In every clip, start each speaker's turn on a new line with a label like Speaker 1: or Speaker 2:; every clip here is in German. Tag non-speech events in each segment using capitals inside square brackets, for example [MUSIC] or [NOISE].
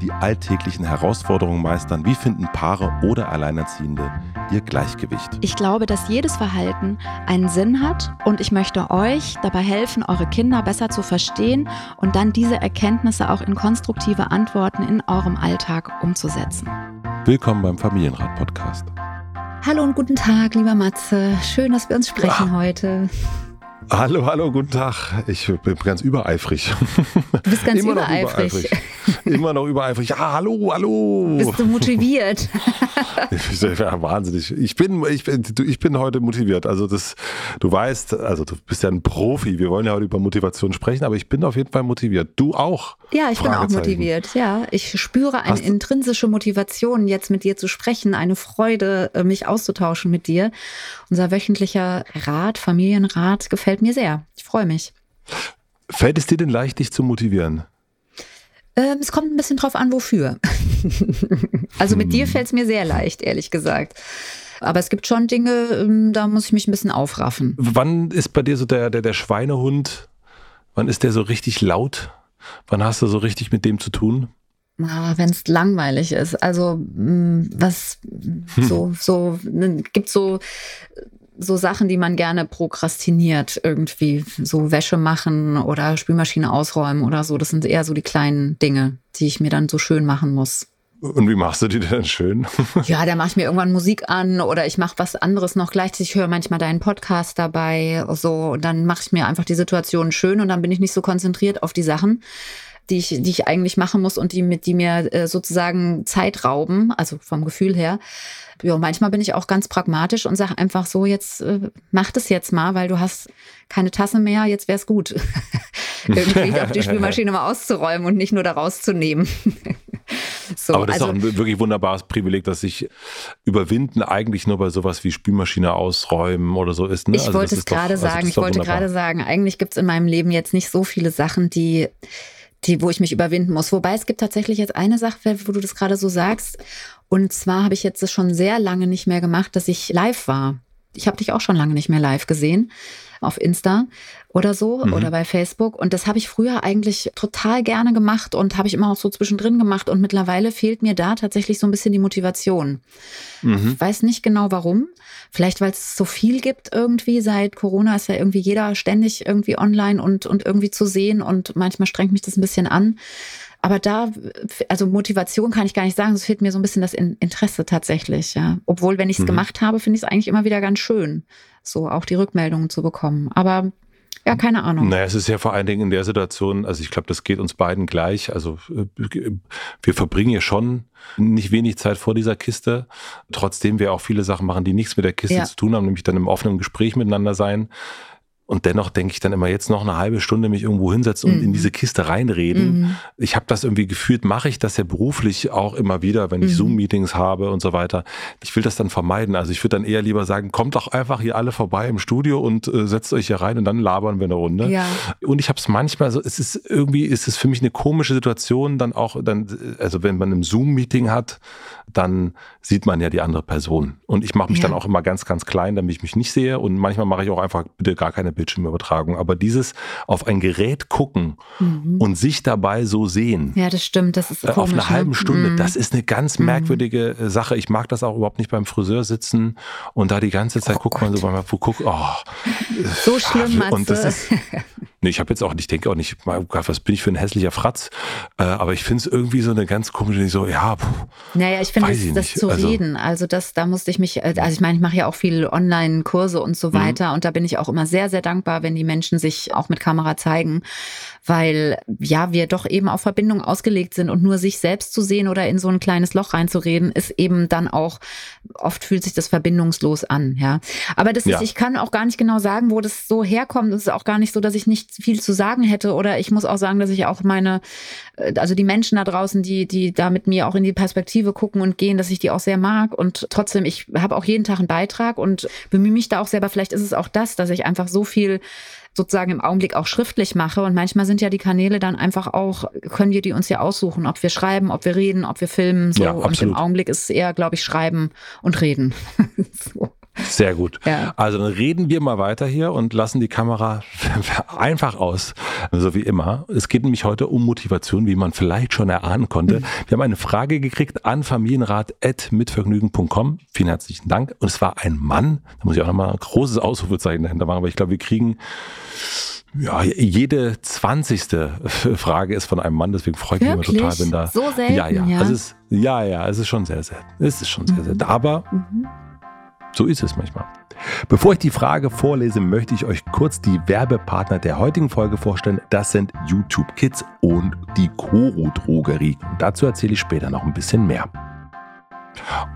Speaker 1: die alltäglichen Herausforderungen meistern? Wie finden Paare oder Alleinerziehende ihr Gleichgewicht?
Speaker 2: Ich glaube, dass jedes Verhalten einen Sinn hat und ich möchte euch dabei helfen, eure Kinder besser zu verstehen und dann diese Erkenntnisse auch in konstruktive Antworten in eurem Alltag umzusetzen.
Speaker 1: Willkommen beim Familienrat-Podcast.
Speaker 2: Hallo und guten Tag, lieber Matze. Schön, dass wir uns sprechen ah. heute.
Speaker 1: Hallo, hallo, guten Tag. Ich bin ganz übereifrig.
Speaker 2: Du bist ganz [LAUGHS] Immer übereifrig. Noch übereifrig.
Speaker 1: Immer noch übereifrig. Ja, hallo, hallo.
Speaker 2: Bist du motiviert? [LAUGHS]
Speaker 1: ja, wahnsinnig. Ich bin, ich, bin, ich bin heute motiviert. Also das, du weißt, also du bist ja ein Profi. Wir wollen ja heute über Motivation sprechen, aber ich bin auf jeden Fall motiviert. Du auch?
Speaker 2: Ja, ich bin auch motiviert. Ja, ich spüre eine Hast intrinsische Motivation, jetzt mit dir zu sprechen, eine Freude, äh, mich auszutauschen mit dir. Unser wöchentlicher Rat, Familienrat, gefällt mir sehr. Ich freue mich.
Speaker 1: Fällt es dir denn leicht, dich zu motivieren?
Speaker 2: Ähm, es kommt ein bisschen drauf an, wofür. [LAUGHS] also mit hm. dir fällt es mir sehr leicht, ehrlich gesagt. Aber es gibt schon Dinge, ähm, da muss ich mich ein bisschen aufraffen.
Speaker 1: Wann ist bei dir so der, der, der Schweinehund, wann ist der so richtig laut? Wann hast du so richtig mit dem zu tun?
Speaker 2: Wenn es langweilig ist. Also mm, was hm. so, so gibt so so Sachen, die man gerne prokrastiniert, irgendwie so Wäsche machen oder Spülmaschine ausräumen oder so. Das sind eher so die kleinen Dinge, die ich mir dann so schön machen muss.
Speaker 1: Und wie machst du die denn schön? [LAUGHS]
Speaker 2: ja, da mache ich mir irgendwann Musik an oder ich mache was anderes noch gleichzeitig. Ich höre manchmal deinen Podcast dabei, so und dann mache ich mir einfach die Situation schön und dann bin ich nicht so konzentriert auf die Sachen, die ich, die ich eigentlich machen muss und die mit die mir äh, sozusagen Zeit rauben, also vom Gefühl her ja, manchmal bin ich auch ganz pragmatisch und sage einfach so, jetzt äh, mach das jetzt mal, weil du hast keine Tasse mehr, jetzt wäre es gut. [LAUGHS] Irgendwie auf die Spülmaschine mal auszuräumen und nicht nur da rauszunehmen. [LAUGHS]
Speaker 1: so, Aber das also, ist auch ein wirklich wunderbares Privileg, dass sich überwinden eigentlich nur bei sowas wie Spülmaschine ausräumen oder so ist.
Speaker 2: Ne? Ich also wollte es gerade also sagen, ich wollte gerade sagen, eigentlich gibt es in meinem Leben jetzt nicht so viele Sachen, die die, wo ich mich überwinden muss. Wobei es gibt tatsächlich jetzt eine Sache, wo du das gerade so sagst. Und zwar habe ich jetzt das schon sehr lange nicht mehr gemacht, dass ich live war. Ich habe dich auch schon lange nicht mehr live gesehen auf Insta oder so mhm. oder bei Facebook. Und das habe ich früher eigentlich total gerne gemacht und habe ich immer auch so zwischendrin gemacht. Und mittlerweile fehlt mir da tatsächlich so ein bisschen die Motivation. Mhm. Ich weiß nicht genau warum. Vielleicht, weil es so viel gibt irgendwie. Seit Corona ist ja irgendwie jeder ständig irgendwie online und, und irgendwie zu sehen. Und manchmal strengt mich das ein bisschen an. Aber da, also Motivation kann ich gar nicht sagen, es fehlt mir so ein bisschen das Interesse tatsächlich, ja. Obwohl, wenn ich es mhm. gemacht habe, finde ich es eigentlich immer wieder ganz schön, so auch die Rückmeldungen zu bekommen. Aber ja, keine Ahnung.
Speaker 1: Naja, es ist ja vor allen Dingen in der Situation, also ich glaube, das geht uns beiden gleich. Also äh, wir verbringen ja schon nicht wenig Zeit vor dieser Kiste. Trotzdem wir auch viele Sachen machen, die nichts mit der Kiste ja. zu tun haben, nämlich dann im offenen Gespräch miteinander sein. Und dennoch denke ich dann immer jetzt noch eine halbe Stunde mich irgendwo hinsetzen und mhm. in diese Kiste reinreden. Mhm. Ich habe das irgendwie gefühlt, mache ich das ja beruflich auch immer wieder, wenn ich mhm. Zoom-Meetings habe und so weiter. Ich will das dann vermeiden. Also ich würde dann eher lieber sagen, kommt doch einfach hier alle vorbei im Studio und äh, setzt euch hier rein und dann labern wir eine Runde. Ja. Und ich habe es manchmal so, es ist irgendwie, ist es für mich eine komische Situation, dann auch, dann, also wenn man ein Zoom-Meeting hat, dann sieht man ja die andere Person. Und ich mache mich ja. dann auch immer ganz, ganz klein, damit ich mich nicht sehe. Und manchmal mache ich auch einfach bitte gar keine Bildschirmübertragung. Aber dieses auf ein Gerät gucken mhm. und sich dabei so sehen.
Speaker 2: Ja, das stimmt. Das ist komisch,
Speaker 1: Auf eine halbe ne? Stunde. Mhm. Das ist eine ganz mhm. merkwürdige mhm. Sache. Ich mag das auch überhaupt nicht beim Friseur sitzen und da die ganze Zeit oh guckt Gott. man so beim guckt, oh. [LAUGHS]
Speaker 2: So schlimm, Matze.
Speaker 1: Und das ist, Nee, ich habe jetzt auch, ich denke auch nicht, was bin ich für ein hässlicher Fratz, äh, aber ich finde es irgendwie so eine ganz komische, so, ja,
Speaker 2: puh, Naja, ich finde, das, das zu also, reden, also das, da musste ich mich, äh, also ich meine, ich mache ja auch viele Online-Kurse und so mhm. weiter und da bin ich auch immer sehr, sehr dankbar, wenn die Menschen sich auch mit Kamera zeigen, weil ja, wir doch eben auf Verbindung ausgelegt sind und nur sich selbst zu sehen oder in so ein kleines Loch reinzureden, ist eben dann auch, oft fühlt sich das verbindungslos an, ja. Aber das ist, ja. ich kann auch gar nicht genau sagen, wo das so herkommt. Es ist auch gar nicht so, dass ich nicht viel zu sagen hätte. Oder ich muss auch sagen, dass ich auch meine, äh, also die Menschen da draußen, die, die da mit mir auch in die Perspektive gucken und gehen, dass ich die auch sehr mag. Und trotzdem, ich habe auch jeden Tag einen Beitrag und bemühe mich da auch selber. Vielleicht ist es auch das, dass ich einfach so viel sozusagen im Augenblick auch schriftlich mache. Und manchmal sind ja die Kanäle dann einfach auch, können wir die uns ja aussuchen, ob wir schreiben, ob wir reden, ob wir filmen. So. Ja, und im Augenblick ist es eher, glaube ich, schreiben und reden. [LAUGHS]
Speaker 1: so. Sehr gut. Ja. Also dann reden wir mal weiter hier und lassen die Kamera [LAUGHS] einfach aus, so wie immer. Es geht nämlich heute um Motivation, wie man vielleicht schon erahnen konnte. Mhm. Wir haben eine Frage gekriegt an familienrat.mitvergnügen.com. Vielen herzlichen Dank. Und es war ein Mann, da muss ich auch nochmal ein großes Ausrufezeichen dahinter machen, aber ich glaube, wir kriegen ja, jede zwanzigste Frage ist von einem Mann, deswegen freue ich mich immer total, wenn da.
Speaker 2: So selten,
Speaker 1: ja, ja. ja. Es ist, ja, ja, es ist schon sehr selten. Es ist schon sehr mhm. selten. Aber mhm. So ist es manchmal. Bevor ich die Frage vorlese, möchte ich euch kurz die Werbepartner der heutigen Folge vorstellen. Das sind YouTube Kids und die Koro Drogerie. dazu erzähle ich später noch ein bisschen mehr.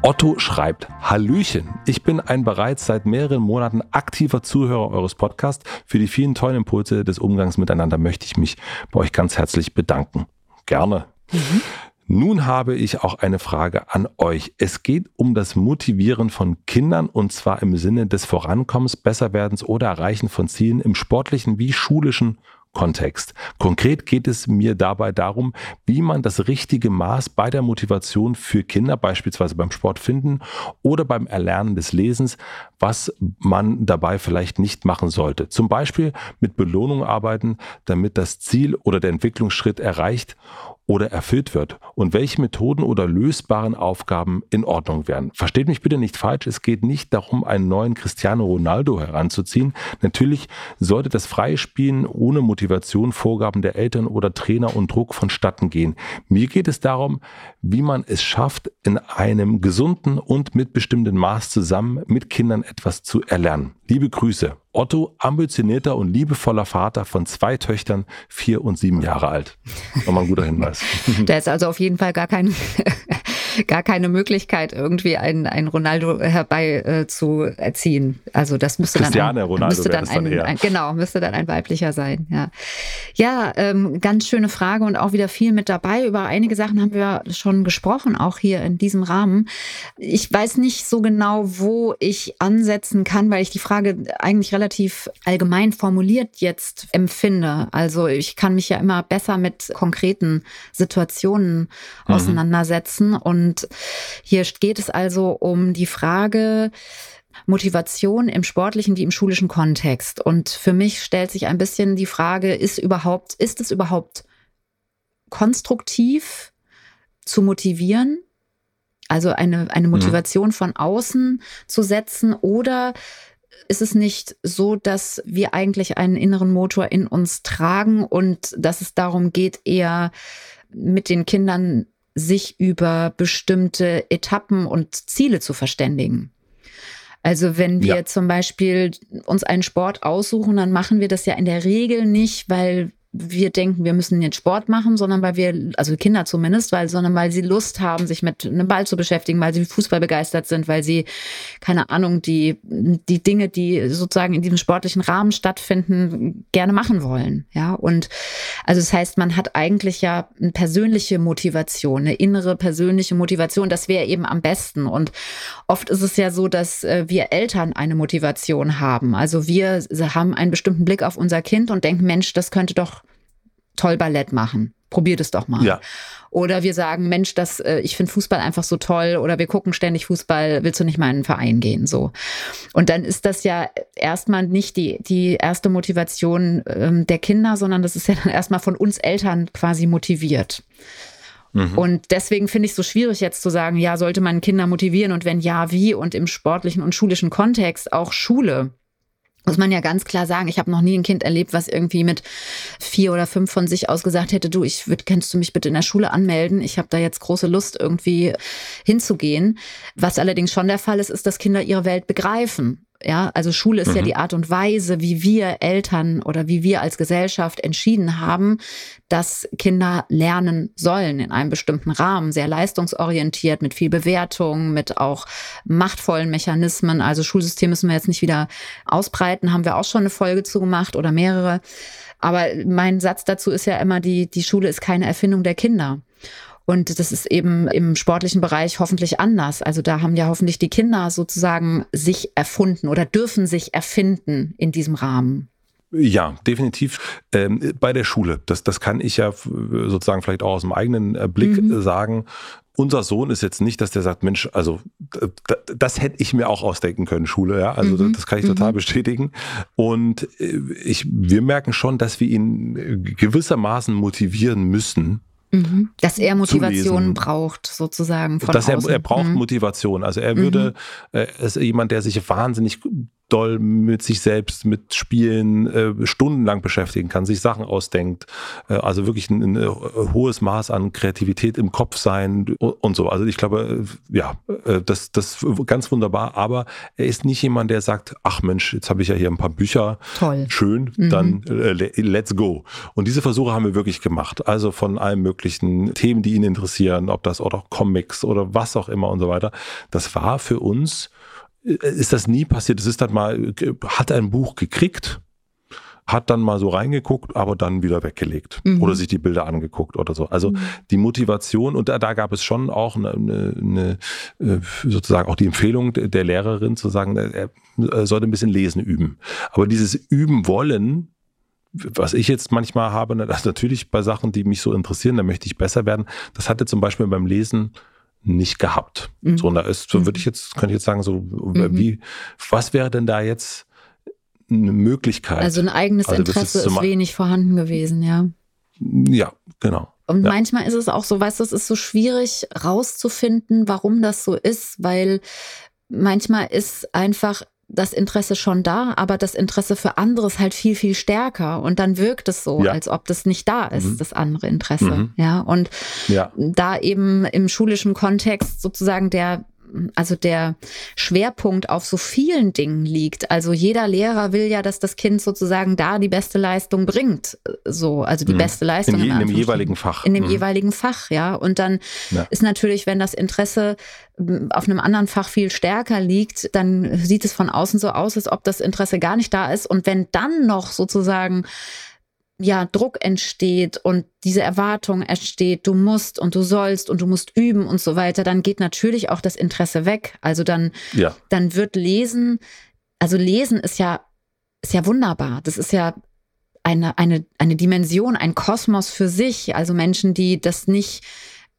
Speaker 1: Otto schreibt, Hallöchen, ich bin ein bereits seit mehreren Monaten aktiver Zuhörer eures Podcasts. Für die vielen tollen Impulse des Umgangs miteinander möchte ich mich bei euch ganz herzlich bedanken. Gerne. Mhm. Nun habe ich auch eine Frage an euch. Es geht um das Motivieren von Kindern und zwar im Sinne des Vorankommens, Besserwerdens oder Erreichen von Zielen im sportlichen wie schulischen Kontext. Konkret geht es mir dabei darum, wie man das richtige Maß bei der Motivation für Kinder, beispielsweise beim Sport finden oder beim Erlernen des Lesens, was man dabei vielleicht nicht machen sollte. Zum Beispiel mit Belohnung arbeiten, damit das Ziel oder der Entwicklungsschritt erreicht oder erfüllt wird und welche Methoden oder lösbaren Aufgaben in Ordnung wären. Versteht mich bitte nicht falsch, es geht nicht darum, einen neuen Cristiano Ronaldo heranzuziehen. Natürlich sollte das freie Spielen ohne Motivation, Vorgaben der Eltern oder Trainer und Druck vonstatten gehen. Mir geht es darum, wie man es schafft, in einem gesunden und mitbestimmten Maß zusammen mit Kindern etwas zu erlernen. Liebe Grüße. Otto, ambitionierter und liebevoller Vater von zwei Töchtern, vier und sieben Jahre alt. Nochmal ein guter Hinweis. [LAUGHS]
Speaker 2: Der ist also auf jeden Fall gar kein [LAUGHS] gar keine Möglichkeit, irgendwie einen, einen Ronaldo herbei äh, zu erziehen. Also das müsste
Speaker 1: Christiane
Speaker 2: dann, ein,
Speaker 1: Ronaldo
Speaker 2: müsste dann, ein, ein, genau, müsste dann ein weiblicher sein. Ja, ja ähm, ganz schöne Frage und auch wieder viel mit dabei. Über einige Sachen haben wir schon gesprochen, auch hier in diesem Rahmen. Ich weiß nicht so genau, wo ich ansetzen kann, weil ich die Frage eigentlich relativ allgemein formuliert jetzt empfinde. Also ich kann mich ja immer besser mit konkreten Situationen mhm. auseinandersetzen und und hier geht es also um die Frage, Motivation im sportlichen wie im schulischen Kontext. Und für mich stellt sich ein bisschen die Frage, ist überhaupt, ist es überhaupt konstruktiv zu motivieren? Also eine, eine mhm. Motivation von außen zu setzen oder ist es nicht so, dass wir eigentlich einen inneren Motor in uns tragen und dass es darum geht, eher mit den Kindern sich über bestimmte Etappen und Ziele zu verständigen. Also wenn wir ja. zum Beispiel uns einen Sport aussuchen, dann machen wir das ja in der Regel nicht, weil wir denken, wir müssen jetzt Sport machen, sondern weil wir, also Kinder zumindest, weil, sondern weil sie Lust haben, sich mit einem Ball zu beschäftigen, weil sie Fußball begeistert sind, weil sie, keine Ahnung, die, die Dinge, die sozusagen in diesem sportlichen Rahmen stattfinden, gerne machen wollen. Ja, und also das heißt, man hat eigentlich ja eine persönliche Motivation, eine innere persönliche Motivation. Das wäre eben am besten. Und oft ist es ja so, dass äh, wir Eltern eine Motivation haben. Also wir haben einen bestimmten Blick auf unser Kind und denken, Mensch, das könnte doch toll Ballett machen. Probiert es doch mal. Ja. Oder wir sagen, Mensch, das, äh, ich finde Fußball einfach so toll. Oder wir gucken ständig Fußball, willst du nicht mal in einen Verein gehen? So. Und dann ist das ja erstmal nicht die, die erste Motivation ähm, der Kinder, sondern das ist ja dann erstmal von uns Eltern quasi motiviert. Mhm. Und deswegen finde ich es so schwierig jetzt zu sagen, ja, sollte man Kinder motivieren und wenn ja, wie? Und im sportlichen und schulischen Kontext auch Schule muss man ja ganz klar sagen, ich habe noch nie ein Kind erlebt, was irgendwie mit vier oder fünf von sich aus gesagt hätte, du, ich würd, kannst du mich bitte in der Schule anmelden? Ich habe da jetzt große Lust, irgendwie hinzugehen. Was allerdings schon der Fall ist, ist, dass Kinder ihre Welt begreifen Ja, also Schule ist mhm. ja die Art und Weise, wie wir Eltern oder wie wir als Gesellschaft entschieden haben, dass Kinder lernen sollen in einem bestimmten Rahmen, sehr leistungsorientiert, mit viel Bewertung, mit auch machtvollen Mechanismen. Also Schulsystem müssen wir jetzt nicht wieder ausbreiten, haben wir auch schon eine Folge zu gemacht oder mehrere. Aber mein Satz dazu ist ja immer, die, die Schule ist keine Erfindung der Kinder. Und das ist eben im sportlichen Bereich hoffentlich anders. Also da haben ja hoffentlich die Kinder sozusagen sich erfunden oder dürfen sich erfinden in diesem Rahmen.
Speaker 1: Ja, definitiv. Ähm, bei der Schule, das, das kann ich ja sozusagen vielleicht auch aus dem eigenen äh, Blick mhm. sagen. Unser Sohn ist jetzt nicht, dass der sagt, Mensch, also das hätte ich mir auch ausdenken können, Schule, ja. Also mhm. das kann ich total mhm. bestätigen. Und äh, ich, wir merken schon, dass wir ihn gewissermaßen motivieren müssen,
Speaker 2: Mhm. Dass er Motivation braucht, sozusagen.
Speaker 1: Von Dass er, er braucht mhm. Motivation. Also er würde, mhm. äh, ist jemand, der sich wahnsinnig doll mit sich selbst, mit Spielen äh, stundenlang beschäftigen kann, sich Sachen ausdenkt. Äh, also wirklich ein, ein, hohes Maß an Kreativität im Kopf sein und so. Also ich glaube, äh, ja, äh, das, das ganz wunderbar. Aber er ist nicht jemand, der sagt, ach Mensch, jetzt habe ich ja hier ein paar Bücher.
Speaker 2: Toll.
Speaker 1: Schön, mhm. dann äh, let's go. Und diese Versuche haben wir wirklich gemacht. Also von allen möglichen Themen, die ihn interessieren, ob das oder Comics oder was auch immer und so weiter. Das war für uns ist das nie passiert. Es ist dann mal, hat ein Buch gekriegt, hat dann mal so reingeguckt, aber dann wieder weggelegt mhm. oder sich die Bilder angeguckt oder so. Also mhm. die Motivation und da, da gab es schon auch eine, eine, eine, äh, sozusagen auch die Empfehlung der Lehrerin zu sagen, er sollte ein bisschen lesen üben. Aber dieses Üben wollen, was ich jetzt manchmal habe, das natürlich bei Sachen, die mich so interessieren, da möchte ich besser werden. Das hatte zum Beispiel beim Lesen nicht gehabt. Mhm. So, und da ist, so würde ich jetzt, könnte ich jetzt sagen, so, mhm. wie, was wäre denn da jetzt eine Möglichkeit?
Speaker 2: Also ein eigenes also Interesse ist, ist wenig vorhanden gewesen, ja.
Speaker 1: Ja, genau.
Speaker 2: Und
Speaker 1: ja.
Speaker 2: manchmal ist es auch so, weißt du, es ist so schwierig rauszufinden, warum das so ist, weil manchmal ist einfach das Interesse schon da, aber das Interesse für anderes halt viel, viel stärker. Und dann wirkt es so, ja. als ob das nicht da ist, mhm. das andere Interesse. Mhm. Ja, und ja. da eben im schulischen Kontext sozusagen der also der Schwerpunkt auf so vielen Dingen liegt. Also jeder Lehrer will ja, dass das Kind sozusagen da die beste Leistung bringt. So, also die mhm. beste Leistung.
Speaker 1: In, in dem jeweiligen Fach.
Speaker 2: In dem mhm. jeweiligen Fach, ja. Und dann ja. ist natürlich, wenn das Interesse auf einem anderen Fach viel stärker liegt, dann sieht es von außen so aus, als ob das Interesse gar nicht da ist. Und wenn dann noch sozusagen ja, Druck entsteht und diese Erwartung entsteht, du musst und du sollst und du musst üben und so weiter, dann geht natürlich auch das Interesse weg. Also dann, ja. dann wird Lesen, also Lesen ist ja, ist ja wunderbar. Das ist ja eine, eine, eine Dimension, ein Kosmos für sich. Also Menschen, die das nicht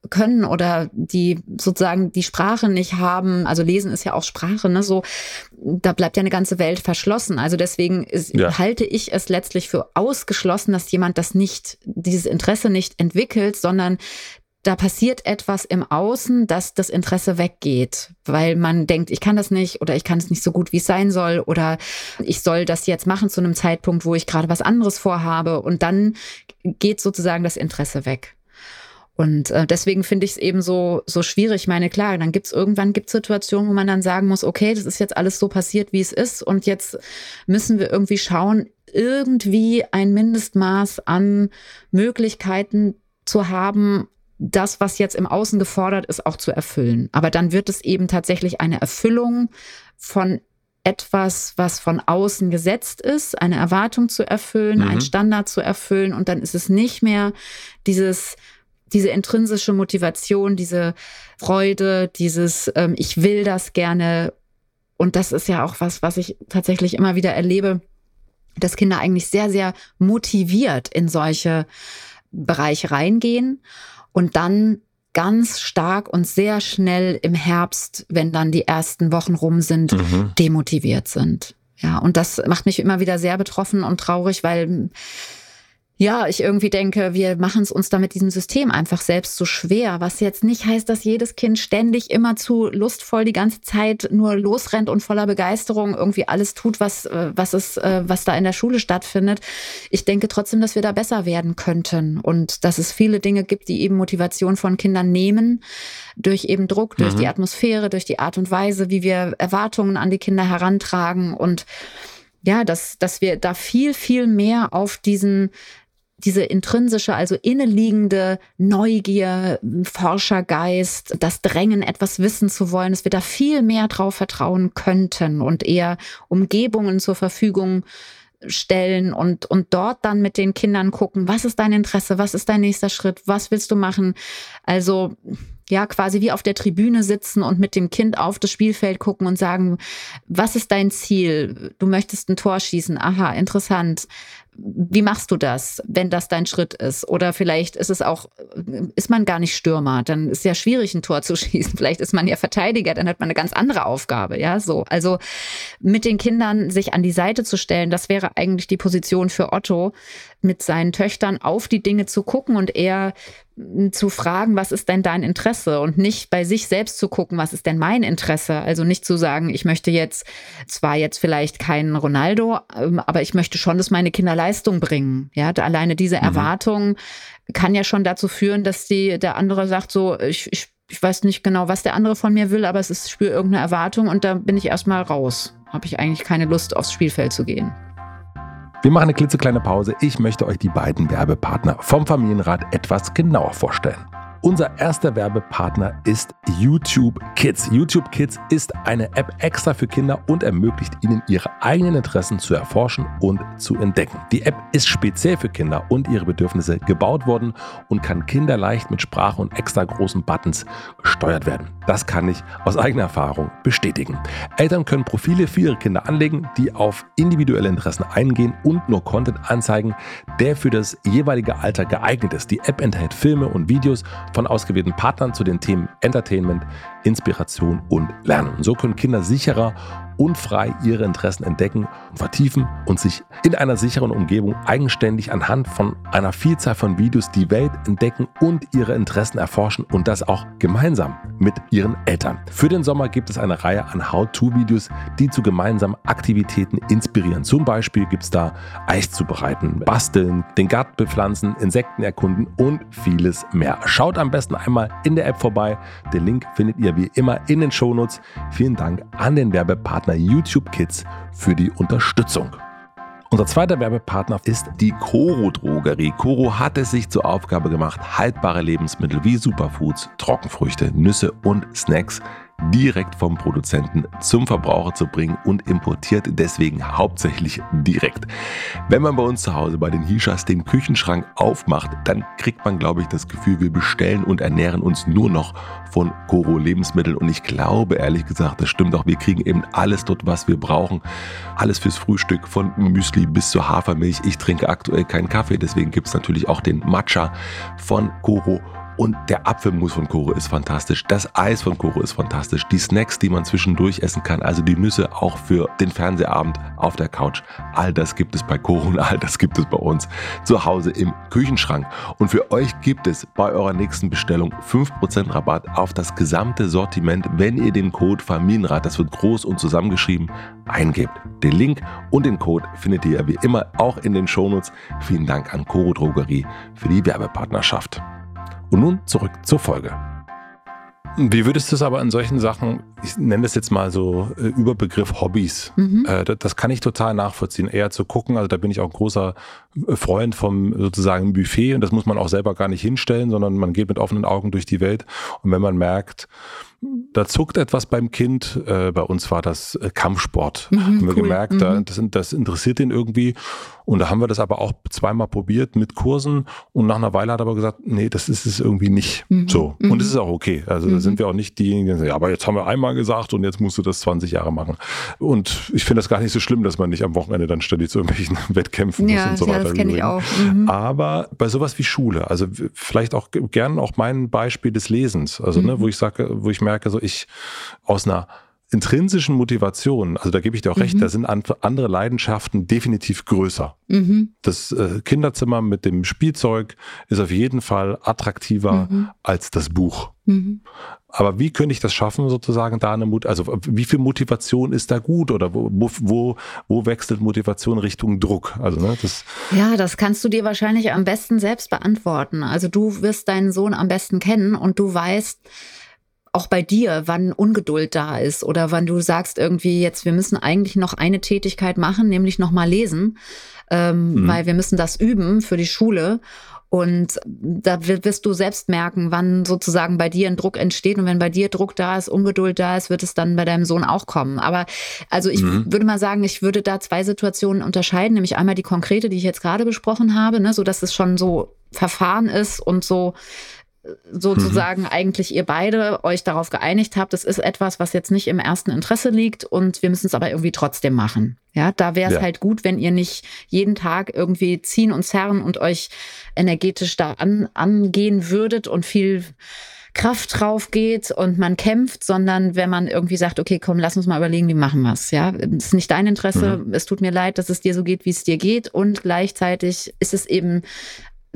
Speaker 2: können oder die sozusagen die Sprache nicht haben. Also lesen ist ja auch Sprache, ne? So, da bleibt ja eine ganze Welt verschlossen. Also deswegen ist, ja. halte ich es letztlich für ausgeschlossen, dass jemand das nicht, dieses Interesse nicht entwickelt, sondern da passiert etwas im Außen, dass das Interesse weggeht, weil man denkt, ich kann das nicht oder ich kann es nicht so gut, wie es sein soll oder ich soll das jetzt machen zu einem Zeitpunkt, wo ich gerade was anderes vorhabe und dann geht sozusagen das Interesse weg. Und äh, deswegen finde ich es eben so, so schwierig. Ich meine, klar, dann gibt es irgendwann gibt's Situationen, wo man dann sagen muss, okay, das ist jetzt alles so passiert, wie es ist. Und jetzt müssen wir irgendwie schauen, irgendwie ein Mindestmaß an Möglichkeiten zu haben, das, was jetzt im Außen gefordert ist, auch zu erfüllen. Aber dann wird es eben tatsächlich eine Erfüllung von etwas, was von außen gesetzt ist, eine Erwartung zu erfüllen, mhm. einen Standard zu erfüllen. Und dann ist es nicht mehr dieses, diese intrinsische Motivation, diese Freude, dieses ähm, Ich will das gerne. Und das ist ja auch was, was ich tatsächlich immer wieder erlebe, dass Kinder eigentlich sehr, sehr motiviert in solche Bereiche reingehen und dann ganz stark und sehr schnell im Herbst, wenn dann die ersten Wochen rum sind, mhm. demotiviert sind. Ja, und das macht mich immer wieder sehr betroffen und traurig, weil ja, ich irgendwie denke, wir machen es uns da mit diesem System einfach selbst so schwer, was jetzt nicht heißt, dass jedes Kind ständig immer zu lustvoll die ganze Zeit nur losrennt und voller Begeisterung irgendwie alles tut, was, äh, was es, äh, was da in der Schule stattfindet. Ich denke trotzdem, dass wir da besser werden könnten und dass es viele Dinge gibt, die eben Motivation von Kindern nehmen, durch eben Druck, durch mhm. die Atmosphäre, durch die Art und Weise, wie wir Erwartungen an die Kinder herantragen und ja, dass, dass wir da viel, viel mehr auf diesen diese intrinsische, also inneliegende Neugier, Forschergeist, das Drängen, etwas wissen zu wollen, dass wir da viel mehr drauf vertrauen könnten und eher Umgebungen zur Verfügung stellen und, und dort dann mit den Kindern gucken, was ist dein Interesse, was ist dein nächster Schritt, was willst du machen? Also ja, quasi wie auf der Tribüne sitzen und mit dem Kind auf das Spielfeld gucken und sagen, was ist dein Ziel? Du möchtest ein Tor schießen. Aha, interessant wie machst du das, wenn das dein Schritt ist? Oder vielleicht ist es auch, ist man gar nicht Stürmer, dann ist ja schwierig, ein Tor [LAUGHS] zu schießen. Vielleicht ist man ja Verteidiger, dann hat man eine ganz andere Aufgabe, ja, so. Also mit den Kindern sich an die Seite zu stellen, das wäre eigentlich die Position für Otto, mit seinen Töchtern auf die Dinge zu gucken und eher zu fragen, was ist denn dein Interesse und nicht bei sich selbst zu gucken, was ist denn mein Interesse? Also nicht zu sagen, ich möchte jetzt zwar jetzt vielleicht keinen Ronaldo, ähm, aber ich möchte schon, dass meine Kinder Leistung bringen. Ja, alleine diese mhm. Erwartung kann ja schon dazu führen, dass die, der andere sagt so, ich, ich, ich weiß nicht genau, was der andere von mir will, aber es ist, ich spüre irgendeine Erwartung und da bin ich erstmal raus. Habe ich eigentlich keine Lust, aufs Spielfeld zu gehen.
Speaker 1: Wir machen eine klitzekleine Pause. Ich möchte euch die beiden Werbepartner vom Familienrat etwas genauer vorstellen. Unser erster Werbepartner ist YouTube Kids. YouTube Kids ist eine App extra für Kinder und ermöglicht ihnen ihre eigenen Interessen zu erforschen und zu entdecken. Die App ist speziell für Kinder und ihre Bedürfnisse gebaut worden und kann kinderleicht mit Sprache und extra großen Buttons gesteuert werden. Das kann ich aus eigener Erfahrung bestätigen. Eltern können Profile für ihre Kinder anlegen, die auf individuelle Interessen eingehen und nur Content anzeigen, der für das jeweilige Alter geeignet ist. Die App enthält Filme und Videos von ausgewählten Partnern zu den Themen Entertainment, Inspiration und Lernen. So können Kinder sicherer und frei ihre Interessen entdecken und vertiefen und sich in einer sicheren Umgebung eigenständig anhand von einer Vielzahl von Videos die Welt entdecken und ihre Interessen erforschen und das auch gemeinsam mit ihren Eltern. Für den Sommer gibt es eine Reihe an How-To-Videos, die zu gemeinsamen Aktivitäten inspirieren. Zum Beispiel gibt es da Eis zu bereiten, basteln, den Garten bepflanzen, Insekten erkunden und vieles mehr. Schaut am besten einmal in der App vorbei. Den Link findet ihr wie immer in den Shownotes. Vielen Dank an den Werbepartner YouTube Kids für die Unterstützung. Unser zweiter Werbepartner ist die Coro Drogerie. Coro hat es sich zur Aufgabe gemacht, haltbare Lebensmittel wie Superfoods, Trockenfrüchte, Nüsse und Snacks direkt vom Produzenten zum Verbraucher zu bringen und importiert deswegen hauptsächlich direkt. Wenn man bei uns zu Hause bei den Hishas den Küchenschrank aufmacht, dann kriegt man, glaube ich, das Gefühl, wir bestellen und ernähren uns nur noch von Koro Lebensmitteln und ich glaube, ehrlich gesagt, das stimmt auch, wir kriegen eben alles dort, was wir brauchen. Alles fürs Frühstück, von Müsli bis zur Hafermilch. Ich trinke aktuell keinen Kaffee, deswegen gibt es natürlich auch den Matcha von Koro und der Apfelmus von Koro ist fantastisch. Das Eis von Koro ist fantastisch. Die Snacks, die man zwischendurch essen kann. Also die Nüsse auch für den Fernsehabend auf der Couch. All das gibt es bei Koro und all das gibt es bei uns zu Hause im Küchenschrank. Und für euch gibt es bei eurer nächsten Bestellung 5% Rabatt auf das gesamte Sortiment, wenn ihr den Code Familienrat, das wird groß und zusammengeschrieben, eingebt. Den Link und den Code findet ihr wie immer auch in den Shownotes. Vielen Dank an Koro Drogerie für die Werbepartnerschaft. Und nun zurück zur Folge. Wie würdest du es aber in solchen Sachen, ich nenne das jetzt mal so äh, Überbegriff Hobbys, mhm. äh, das, das, kann ich total nachvollziehen, eher zu gucken, also da bin ich auch ein großer äh, Freund vom sozusagen Buffet und das muss man auch selber gar nicht hinstellen, sondern man geht mit offenen Augen durch die Welt und wenn man merkt, da zuckt etwas beim Kind. Äh, bei uns war das äh, Kampfsport. Mhm, haben wir cool. gemerkt, mhm. da, das, das, interessiert ihn irgendwie. Und da haben wir das aber auch zweimal probiert mit Kursen. Und nach einer Weile hat er aber gesagt, nee, das ist es irgendwie nicht. Mhm. So. Und es mhm. ist auch okay. Also da sind mhm. wir auch nicht diejenigen, die sagen, ja, aber jetzt haben wir einmal gesagt und jetzt musst du das 20 Jahre machen. Und ich finde das gar nicht so schlimm, dass man nicht am Wochenende dann ständig zu irgendwelchen [LAUGHS] Wettkämpfen
Speaker 2: ja,
Speaker 1: muss und so
Speaker 2: ja,
Speaker 1: weiter.
Speaker 2: Das kenne ich auch.
Speaker 1: Mhm. Aber bei sowas wie Schule, also vielleicht auch gern auch mein Beispiel des Lesens, also ne, wo ich sage, wo ich merke, so ich aus einer intrinsischen Motivationen, also da gebe ich dir auch mhm. recht, da sind andere Leidenschaften definitiv größer. Mhm. Das äh, Kinderzimmer mit dem Spielzeug ist auf jeden Fall attraktiver mhm. als das Buch. Mhm. Aber wie könnte ich das schaffen, sozusagen da eine Mut, also wie viel Motivation ist da gut oder wo, wo, wo wechselt Motivation Richtung Druck? Also, ne,
Speaker 2: das ja, das kannst du dir wahrscheinlich am besten selbst beantworten. Also du wirst deinen Sohn am besten kennen und du weißt, auch bei dir, wann Ungeduld da ist oder wann du sagst irgendwie jetzt, wir müssen eigentlich noch eine Tätigkeit machen, nämlich noch mal lesen, ähm, mhm. weil wir müssen das üben für die Schule. Und da wirst du selbst merken, wann sozusagen bei dir ein Druck entsteht. Und wenn bei dir Druck da ist, Ungeduld da ist, wird es dann bei deinem Sohn auch kommen. Aber also ich mhm. würde mal sagen, ich würde da zwei Situationen unterscheiden, nämlich einmal die konkrete, die ich jetzt gerade besprochen habe, ne, so dass es schon so Verfahren ist und so sozusagen mhm. eigentlich ihr beide euch darauf geeinigt habt, das ist etwas, was jetzt nicht im ersten Interesse liegt und wir müssen es aber irgendwie trotzdem machen. Ja, da wäre es ja. halt gut, wenn ihr nicht jeden Tag irgendwie ziehen und zerren und euch energetisch da an, angehen würdet und viel Kraft drauf geht und man kämpft, sondern wenn man irgendwie sagt, okay, komm, lass uns mal überlegen, wie machen wir es. Ja, es ist nicht dein Interesse. Mhm. Es tut mir leid, dass es dir so geht, wie es dir geht. Und gleichzeitig ist es eben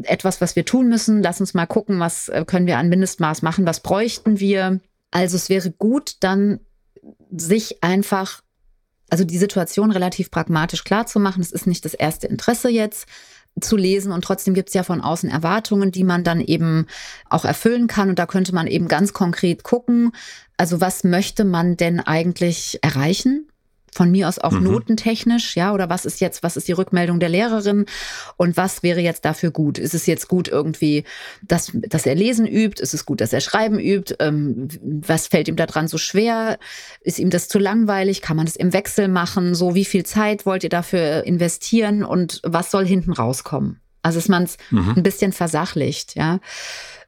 Speaker 2: etwas, was wir tun müssen. Lass uns mal gucken, was äh, können wir an Mindestmaß machen, was bräuchten wir. Also es wäre gut, dann sich einfach, also die Situation relativ pragmatisch klar zu machen. Es ist nicht das erste Interesse jetzt zu lesen und trotzdem gibt es ja von außen Erwartungen, die man dann eben auch erfüllen kann. Und da könnte man eben ganz konkret gucken, also was möchte man denn eigentlich erreichen? Von mir aus auch mhm. notentechnisch, ja, oder was ist jetzt, was ist die Rückmeldung der Lehrerin und was wäre jetzt dafür gut? Ist es jetzt gut irgendwie, dass, dass er lesen übt? Ist es gut, dass er schreiben übt? Ähm, was fällt ihm daran so schwer? Ist ihm das zu langweilig? Kann man das im Wechsel machen? So, wie viel Zeit wollt ihr dafür investieren und was soll hinten rauskommen? Also, dass man es mhm. ein bisschen versachlicht, ja.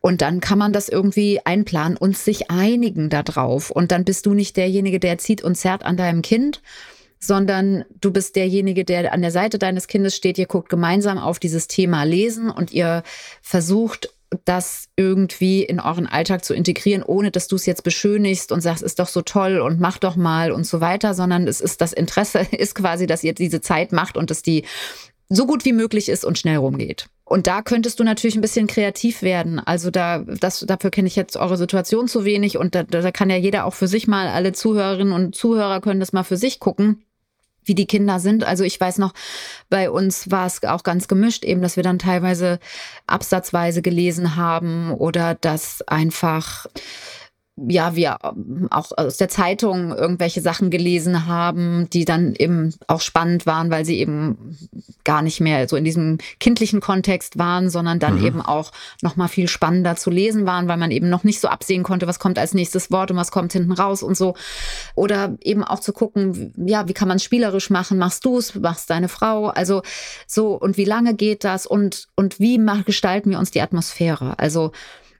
Speaker 2: Und dann kann man das irgendwie einplanen und sich einigen darauf. Und dann bist du nicht derjenige, der zieht und zerrt an deinem Kind, sondern du bist derjenige, der an der Seite deines Kindes steht. Ihr guckt gemeinsam auf dieses Thema Lesen und ihr versucht, das irgendwie in euren Alltag zu integrieren, ohne dass du es jetzt beschönigst und sagst, ist doch so toll und mach doch mal und so weiter, sondern es ist das Interesse [LAUGHS] ist quasi, dass ihr diese Zeit macht und dass die so gut wie möglich ist und schnell rumgeht. Und da könntest du natürlich ein bisschen kreativ werden. Also da, das, dafür kenne ich jetzt eure Situation zu wenig und da, da kann ja jeder auch für sich mal, alle Zuhörerinnen und Zuhörer können das mal für sich gucken wie die Kinder sind. Also ich weiß noch, bei uns war es auch ganz gemischt, eben, dass wir dann teilweise absatzweise gelesen haben oder dass einfach ja, wir ähm, auch aus der Zeitung irgendwelche Sachen gelesen haben, die dann eben auch spannend waren, weil sie eben gar nicht mehr so in diesem kindlichen Kontext waren, sondern dann mhm. eben auch noch mal viel spannender zu lesen waren, weil man eben noch nicht so absehen konnte, was kommt als nächstes Wort und was kommt hinten raus und so. Oder eben auch zu gucken, ja, wie kann man es spielerisch machen? Machst du es? Machst deine Frau? Also so und wie lange geht das und und wie gestalten wir uns die Atmosphäre? Also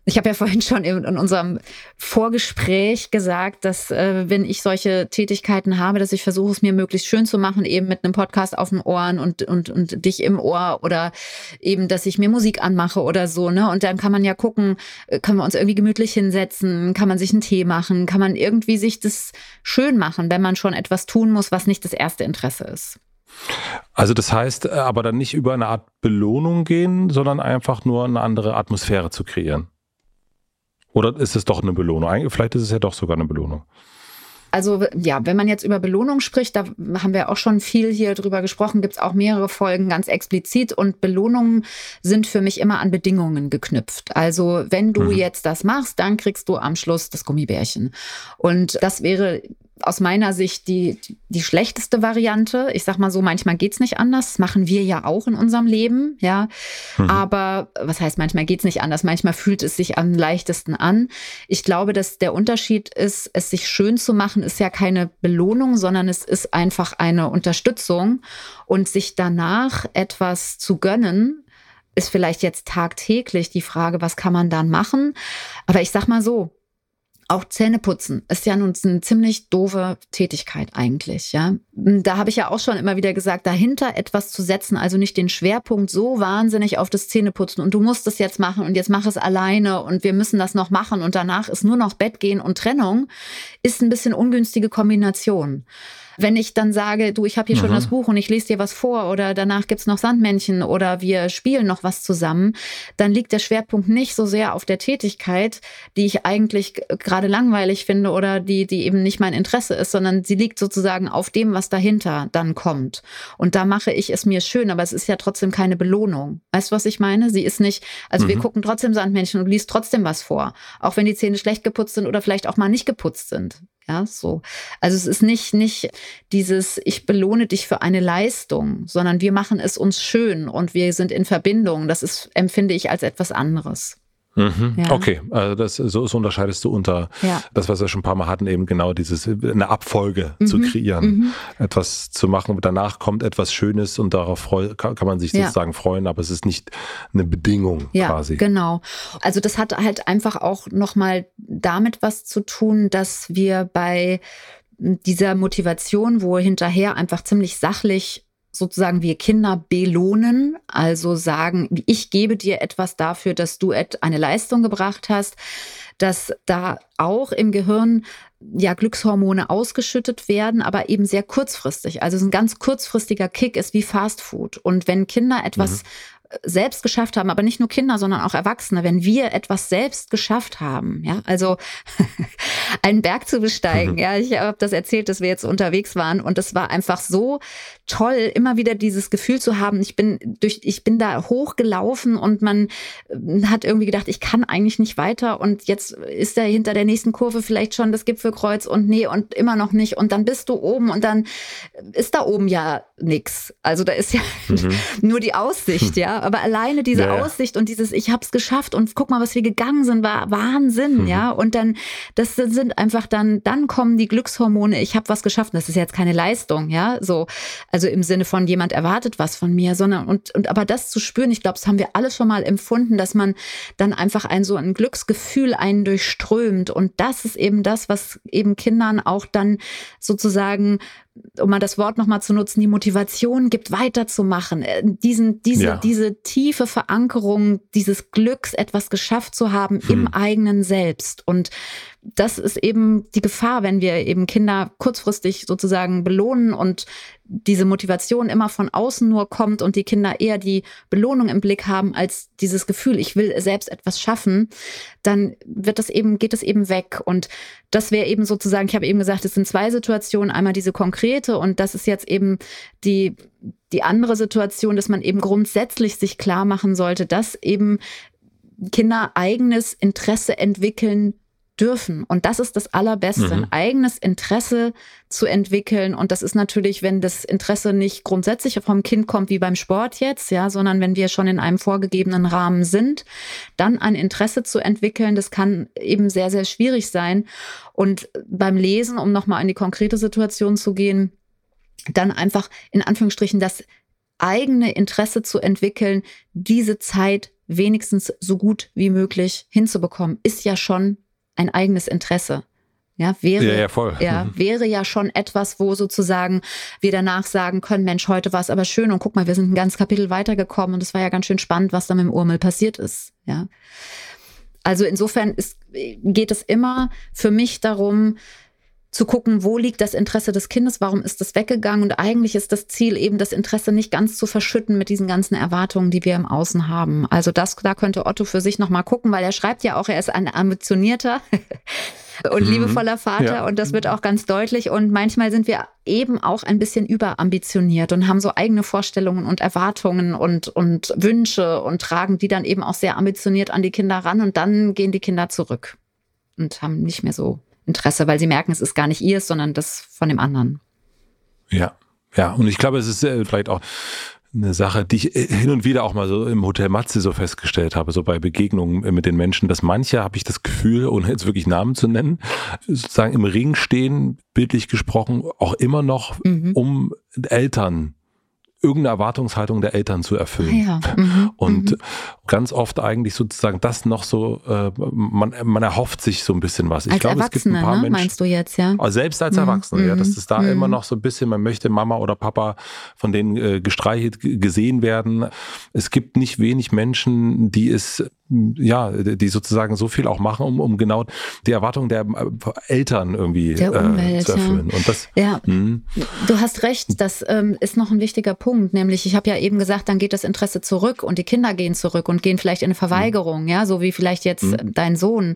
Speaker 2: ich habe ja vorhin schon in, unserem Vorgespräch gesagt, dass äh, wenn ich solche Tätigkeiten habe, dass ich versuche, es mir möglichst schön zu machen, eben mit einem Podcast auf den Ohren und, und, und dich im Ohr oder eben, dass ich mir Musik anmache oder so. Ne? Und dann kann man ja gucken, äh, können wir uns irgendwie gemütlich hinsetzen, kann man sich einen Tee machen, kann man irgendwie sich das schön machen, wenn man schon etwas tun muss, was nicht das erste Interesse ist.
Speaker 1: Also das heißt äh, aber dann nicht über eine Art Belohnung gehen, sondern einfach nur eine andere Atmosphäre zu kreieren. Oder ist es doch eine Belohnung? Vielleicht ist es ja doch sogar eine Belohnung.
Speaker 2: Also ja, wenn man jetzt über Belohnung spricht, da haben wir auch schon viel hier drüber gesprochen, gibt es auch mehrere Folgen ganz explizit und Belohnungen sind für mich immer an Bedingungen geknüpft. Also wenn du mhm. jetzt das machst, dann kriegst du am Schluss das Gummibärchen. Und das wäre aus meiner Sicht die, die schlechteste Variante. Ich sag mal so, manchmal geht's nicht anders. Das machen wir ja auch in unserem Leben, ja. Mhm. Aber was heißt, manchmal geht's nicht anders? Manchmal fühlt es sich am leichtesten an. Ich glaube, dass der Unterschied ist, es sich schön zu machen, ist ja keine Belohnung, sondern es ist einfach eine Unterstützung. Und sich danach etwas zu gönnen, ist vielleicht jetzt tagtäglich die Frage, was kann man dann machen? Aber ich sag mal so, auch Zähne putzen ist ja nun eine ziemlich doofe Tätigkeit eigentlich, ja. Da habe ich ja auch schon immer wieder gesagt, dahinter etwas zu setzen, also nicht den Schwerpunkt so wahnsinnig auf das Zähneputzen und du musst es jetzt machen und jetzt mach es alleine und wir müssen das noch machen und danach ist nur noch Bett gehen und Trennung, ist ein bisschen ungünstige Kombination. Wenn ich dann sage, du, ich habe hier mhm. schon das Buch und ich lese dir was vor oder danach gibt's noch Sandmännchen oder wir spielen noch was zusammen, dann liegt der Schwerpunkt nicht so sehr auf der Tätigkeit, die ich eigentlich gerade langweilig finde oder die, die eben nicht mein Interesse ist, sondern sie liegt sozusagen auf dem, was dahinter dann kommt. Und da mache ich es mir schön, aber es ist ja trotzdem keine Belohnung. Weißt du, was ich meine? Sie ist nicht, also mhm. wir gucken trotzdem Sandmännchen und liest trotzdem was vor. Auch wenn die Zähne schlecht geputzt sind oder vielleicht auch mal nicht geputzt sind. Ja, so. Also es ist nicht, nicht dieses, ich belohne dich für eine Leistung, sondern wir machen es uns schön und wir sind in Verbindung. Das ist, empfinde ich als etwas anderes.
Speaker 1: Mhm. Ja. Okay, also das, so, so unterscheidest du unter ja. das, was wir schon ein paar Mal hatten, eben genau dieses, eine Abfolge mhm. zu kreieren, mhm. etwas zu machen. Danach kommt etwas Schönes und darauf freu, kann, man sich ja. sozusagen freuen, aber es ist nicht eine Bedingung ja, quasi.
Speaker 2: Genau. Also das hat halt einfach auch nochmal damit was zu tun, dass wir bei dieser Motivation, wo hinterher einfach ziemlich sachlich sozusagen wir Kinder belohnen, also sagen, ich gebe dir etwas dafür, dass du eine Leistung gebracht hast, dass da auch im Gehirn ja Glückshormone ausgeschüttet werden, aber eben sehr kurzfristig. Also ein ganz kurzfristiger Kick ist wie Fast Food. Und wenn Kinder etwas mhm selbst geschafft haben, aber nicht nur Kinder, sondern auch Erwachsene, wenn wir etwas selbst geschafft haben, ja, also [LAUGHS] einen Berg zu besteigen, mhm. ja, ich habe das erzählt, dass wir jetzt unterwegs waren und es war einfach so toll, immer wieder dieses Gefühl zu haben, ich bin durch, ich bin da hochgelaufen und man äh, hat irgendwie gedacht, ich kann eigentlich nicht weiter und jetzt ist da hinter der nächsten Kurve vielleicht schon das Gipfelkreuz und nee und immer noch nicht und dann bist du oben und dann ist da oben ja nix. Also da ist ja mhm. [LAUGHS] nur die Aussicht, [LAUGHS] ja, aber alleine diese ja, Aussicht und dieses, ich habe es geschafft und guck mal, was wir gegangen sind, war Wahnsinn, mhm. ja. Und dann, das sind einfach dann, dann kommen die Glückshormone, ich habe was geschafft. Das ist jetzt keine Leistung, ja, so, also im Sinne von jemand erwartet was von mir, sondern und, und aber das zu spüren, ich glaube, das haben wir alle schon mal empfunden, dass man dann einfach ein so ein Glücksgefühl einen durchströmt. Und das ist eben das, was eben Kindern auch dann sozusagen um mal das Wort nochmal zu nutzen, die Motivation gibt, weiterzumachen, äh, diesen, diese, ja. diese tiefe Verankerung dieses Glücks, etwas geschafft zu haben hm. im eigenen Selbst. Und das ist eben die Gefahr, wenn wir eben Kinder kurzfristig sozusagen belohnen und diese Motivation immer von außen nur kommt und die Kinder eher die Belohnung im Blick haben als dieses Gefühl, ich will selbst etwas schaffen, dann wird das eben, geht es eben weg. Und das wäre eben sozusagen, ich habe eben gesagt, es sind zwei Situationen, einmal diese konkrete und das ist jetzt eben die, die andere Situation, dass man eben grundsätzlich sich klar machen sollte, dass eben Kinder eigenes Interesse entwickeln dürfen. Und das ist das Allerbeste, mhm. ein eigenes Interesse zu entwickeln. Und das ist natürlich, wenn das Interesse nicht grundsätzlich vom Kind kommt, wie beim Sport jetzt, ja, sondern wenn wir schon in einem vorgegebenen Rahmen sind, dann ein Interesse zu entwickeln, das kann eben sehr, sehr schwierig sein. Und beim Lesen, um nochmal in die konkrete Situation zu gehen, dann einfach in Anführungsstrichen das eigene Interesse zu entwickeln, diese Zeit wenigstens so gut wie möglich hinzubekommen, ist ja schon ein eigenes Interesse. Ja, wäre, ja, ja, voll. ja, mhm. wäre ja schon etwas, wo sozusagen wir danach sagen können, Mensch, heute war es aber schön und guck mal, wir sind ein ganzes Kapitel weitergekommen und es war ja ganz schön spannend, was da mit dem Urmel passiert ist. Ja. Also insofern ist, geht es immer für mich darum, zu gucken, wo liegt das Interesse des Kindes, warum ist das weggegangen und eigentlich ist das Ziel eben das Interesse nicht ganz zu verschütten mit diesen ganzen Erwartungen, die wir im Außen haben. Also das, da könnte Otto für sich nochmal gucken, weil er schreibt ja auch, er ist ein ambitionierter [LAUGHS] und mhm. liebevoller Vater ja. und das wird auch ganz deutlich und manchmal sind wir eben auch ein bisschen überambitioniert und haben so eigene Vorstellungen und Erwartungen und, und Wünsche und tragen die dann eben auch sehr ambitioniert an die Kinder ran und dann gehen die Kinder zurück und haben nicht mehr so Interesse, weil sie merken, es ist gar nicht ihrs, sondern das von dem anderen.
Speaker 1: Ja, ja. Und ich glaube, es ist äh, vielleicht auch eine Sache, die ich äh, hin und wieder auch mal so im Hotel Matze so festgestellt habe, so bei Begegnungen äh, mit den Menschen, dass manche, habe ich das Gefühl, ohne jetzt wirklich Namen zu nennen, sozusagen im Ring stehen, bildlich gesprochen, auch immer noch mhm. um Eltern irgendeine Erwartungshaltung der Eltern zu erfüllen. Ah ja. Mhm. Und mhm. ganz oft eigentlich sozusagen das noch so, äh, man, man erhofft sich so ein bisschen was.
Speaker 2: Ich glaube, es gibt ein paar ne? Menschen. Meinst du jetzt, ja?
Speaker 1: Also selbst als mhm. Erwachsene, ja, dass es da mhm. immer noch so ein bisschen, man möchte Mama oder Papa von denen äh, gestreichelt gesehen werden. Es gibt nicht wenig Menschen, die es ja, die sozusagen so viel auch machen, um, um genau die Erwartungen der äh, Eltern irgendwie
Speaker 2: der Umwelt, äh, zu erfüllen.
Speaker 1: Ja. Und das,
Speaker 2: ja. Hm. Du hast recht, das ähm, ist noch ein wichtiger Punkt, nämlich ich habe ja eben gesagt, dann geht das Interesse zurück und die Kinder gehen zurück und gehen vielleicht in eine Verweigerung, hm. ja, so wie vielleicht jetzt hm. dein Sohn.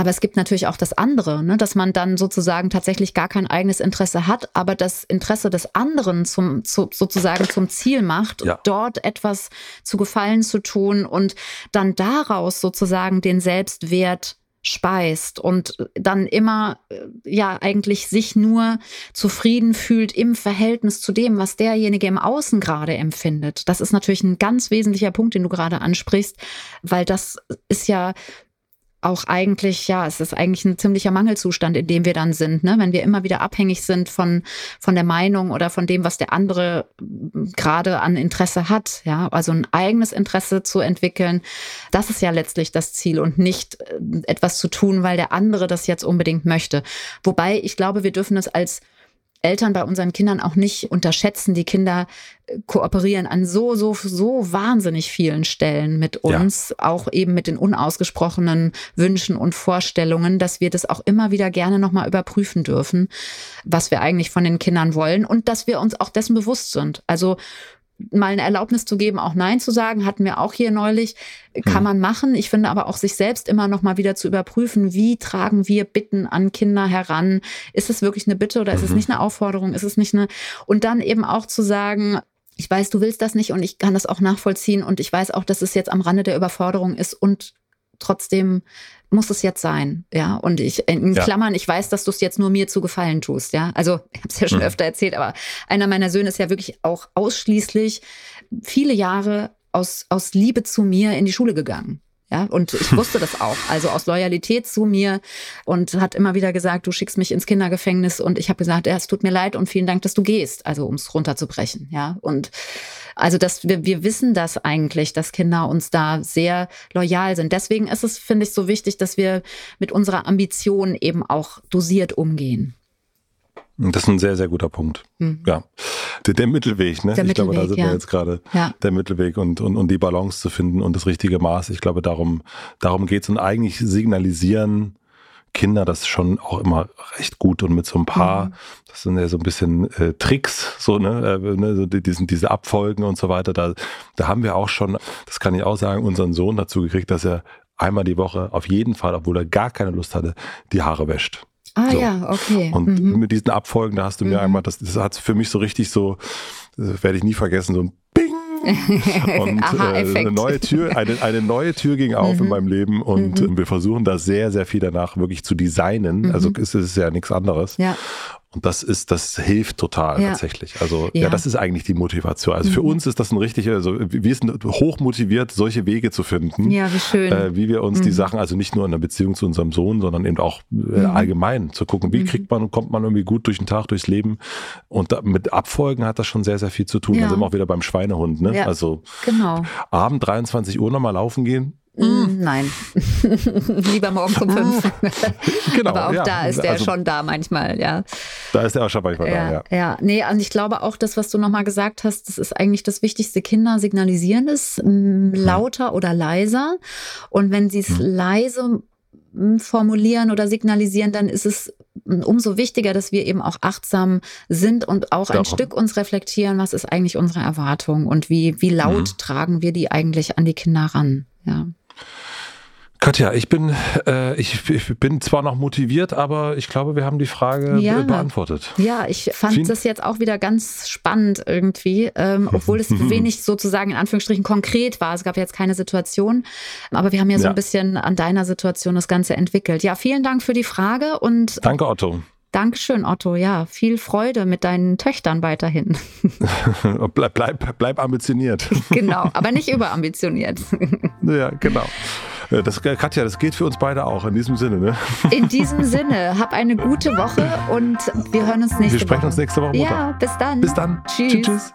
Speaker 2: Aber es gibt natürlich auch das andere, ne, dass man dann sozusagen tatsächlich gar kein eigenes Interesse hat, aber das Interesse des anderen zum, zu, sozusagen zum Ziel macht, ja. dort etwas zu Gefallen zu tun und dann daraus sozusagen den Selbstwert speist und dann immer äh, ja eigentlich sich nur zufrieden fühlt im Verhältnis zu dem, was derjenige im Außen gerade empfindet. Das ist natürlich ein ganz wesentlicher Punkt, den du gerade ansprichst, weil das ist ja auch eigentlich, ja, es ist eigentlich ein ziemlicher Mangelzustand, in dem wir dann sind, ne? wenn wir immer wieder abhängig sind von, von der Meinung oder von dem, was der andere gerade an Interesse hat. Ja, also ein eigenes Interesse zu entwickeln, das ist ja letztlich das Ziel und nicht äh, etwas zu tun, weil der andere das jetzt unbedingt möchte. Wobei ich glaube, wir dürfen es als Eltern bei unseren Kindern auch nicht unterschätzen. Die Kinder äh, kooperieren an so, so, so wahnsinnig vielen Stellen mit uns, ja. auch eben mit den unausgesprochenen Wünschen und Vorstellungen, dass wir das auch immer wieder gerne nochmal überprüfen dürfen, was wir eigentlich von den Kindern wollen und dass wir uns auch dessen bewusst sind. Also mal eine Erlaubnis zu geben, auch Nein zu sagen, hatten wir auch hier neulich, kann hm. man machen. Ich finde aber auch sich selbst immer noch mal wieder zu überprüfen, wie tragen wir Bitten an Kinder heran? Ist es wirklich eine Bitte oder ist es mhm. nicht eine Aufforderung? Ist es nicht eine? Und dann eben auch zu sagen, ich weiß, du willst das nicht und ich kann das auch nachvollziehen und ich weiß auch, dass es jetzt am Rande der Überforderung ist und trotzdem muss es jetzt sein, ja. Und ich in Klammern, ich weiß, dass du es jetzt nur mir zu gefallen tust, ja. Also ich habe es ja schon mhm. öfter erzählt, aber einer meiner Söhne ist ja wirklich auch ausschließlich viele Jahre aus aus Liebe zu mir in die Schule gegangen. Ja, und ich [LAUGHS] wusste das auch, also aus Loyalität zu mir und hat immer wieder gesagt, du schickst mich ins Kindergefängnis und ich habe gesagt, ja, es tut mir leid und vielen Dank, dass du gehst, also um es runterzubrechen, ja. Und also dass wir, wir wissen das eigentlich, dass Kinder uns da sehr loyal sind. Deswegen ist es, finde ich, so wichtig, dass wir mit unserer Ambition eben auch dosiert umgehen.
Speaker 1: Das ist ein sehr, sehr guter Punkt. Mhm. Ja. Der, der, Mittelweg, ne? Der ich glaube, da sind ja. wir jetzt gerade. Ja. Der Mittelweg und, und, und die Balance zu finden und das richtige Maß. Ich glaube, darum, darum geht's Und eigentlich signalisieren Kinder das schon auch immer recht gut und mit so ein paar, mhm. das sind ja so ein bisschen äh, Tricks, so, ne, äh, ne so die, diesen, diese Abfolgen und so weiter. Da, da haben wir auch schon, das kann ich auch sagen, unseren Sohn dazu gekriegt, dass er einmal die Woche auf jeden Fall, obwohl er gar keine Lust hatte, die Haare wäscht.
Speaker 2: Ah so. ja, okay.
Speaker 1: Und mhm. mit diesen Abfolgen, da hast du mir mhm. einmal, das, das hat für mich so richtig so, werde ich nie vergessen, so ein Bing. [LAUGHS] und Aha, äh, eine neue Tür, eine, eine neue Tür ging auf mhm. in meinem Leben und mhm. wir versuchen da sehr, sehr viel danach wirklich zu designen. Mhm. Also ist es ja nichts anderes. Ja. Und das ist, das hilft total ja. tatsächlich. Also ja. ja. das ist eigentlich die Motivation. Also mhm. für uns ist das ein richtiger, also wir sind hoch motiviert, solche Wege zu finden.
Speaker 2: Ja, wie schön.
Speaker 1: Äh, wie wir uns mhm. die Sachen, also nicht nur in der Beziehung zu unserem Sohn, sondern eben auch äh, mhm. allgemein zu gucken, wie mhm. kriegt man und kommt man irgendwie gut durch den Tag, durchs Leben. Und da, mit Abfolgen hat das schon sehr, sehr viel zu tun. Ja. Da sind wir auch wieder beim Schweinehund. Ne? Ja. Also
Speaker 2: genau.
Speaker 1: Abend 23 Uhr nochmal laufen gehen,
Speaker 2: Mm, nein, [LAUGHS] lieber morgen um fünf. genau, Aber auch ja. da ist der also, schon da manchmal, ja.
Speaker 1: Da ist er auch schon manchmal
Speaker 2: ja,
Speaker 1: da,
Speaker 2: ja. Ja, nee, und ich glaube auch, das, was du nochmal gesagt hast, das ist eigentlich das Wichtigste. Kinder signalisieren es hm. lauter oder leiser. Und wenn sie es hm. leise formulieren oder signalisieren, dann ist es umso wichtiger, dass wir eben auch achtsam sind und auch ein. Stück uns reflektieren, was ist eigentlich unsere Erwartung und wie, wie laut mhm. tragen wir die eigentlich an die Kinder ran. Ja.
Speaker 1: Katja, ich bin, äh, ich, ich, bin zwar noch motiviert, aber ich glaube, wir haben die Frage ja. beantwortet.
Speaker 2: Ja, ich fand Vielen das jetzt auch wieder ganz spannend irgendwie, ähm, obwohl es [LAUGHS] wenig sozusagen in Anführungsstrichen konkret war. Es gab jetzt keine Situation, aber wir haben ja so ja. ein bisschen an deiner Situation das Ganze entwickelt. Ja, vielen Dank für die Frage und.
Speaker 1: Danke, Otto.
Speaker 2: Dankeschön, Otto. Ja, viel Freude mit deinen Töchtern weiterhin. [LAUGHS]
Speaker 1: bleib, bleib, bleib ambitioniert. [LAUGHS]
Speaker 2: genau, aber nicht überambitioniert.
Speaker 1: ja, genau. Das, Katja, das geht für uns beide auch in diesem Sinne. Ne?
Speaker 2: In diesem Sinne, hab eine gute Woche und wir hören uns nächste Woche.
Speaker 1: Wir sprechen Woche. uns nächste Woche.
Speaker 2: Montag. Ja, bis dann.
Speaker 1: Bis dann. Tschüss. tschüss. tschüss.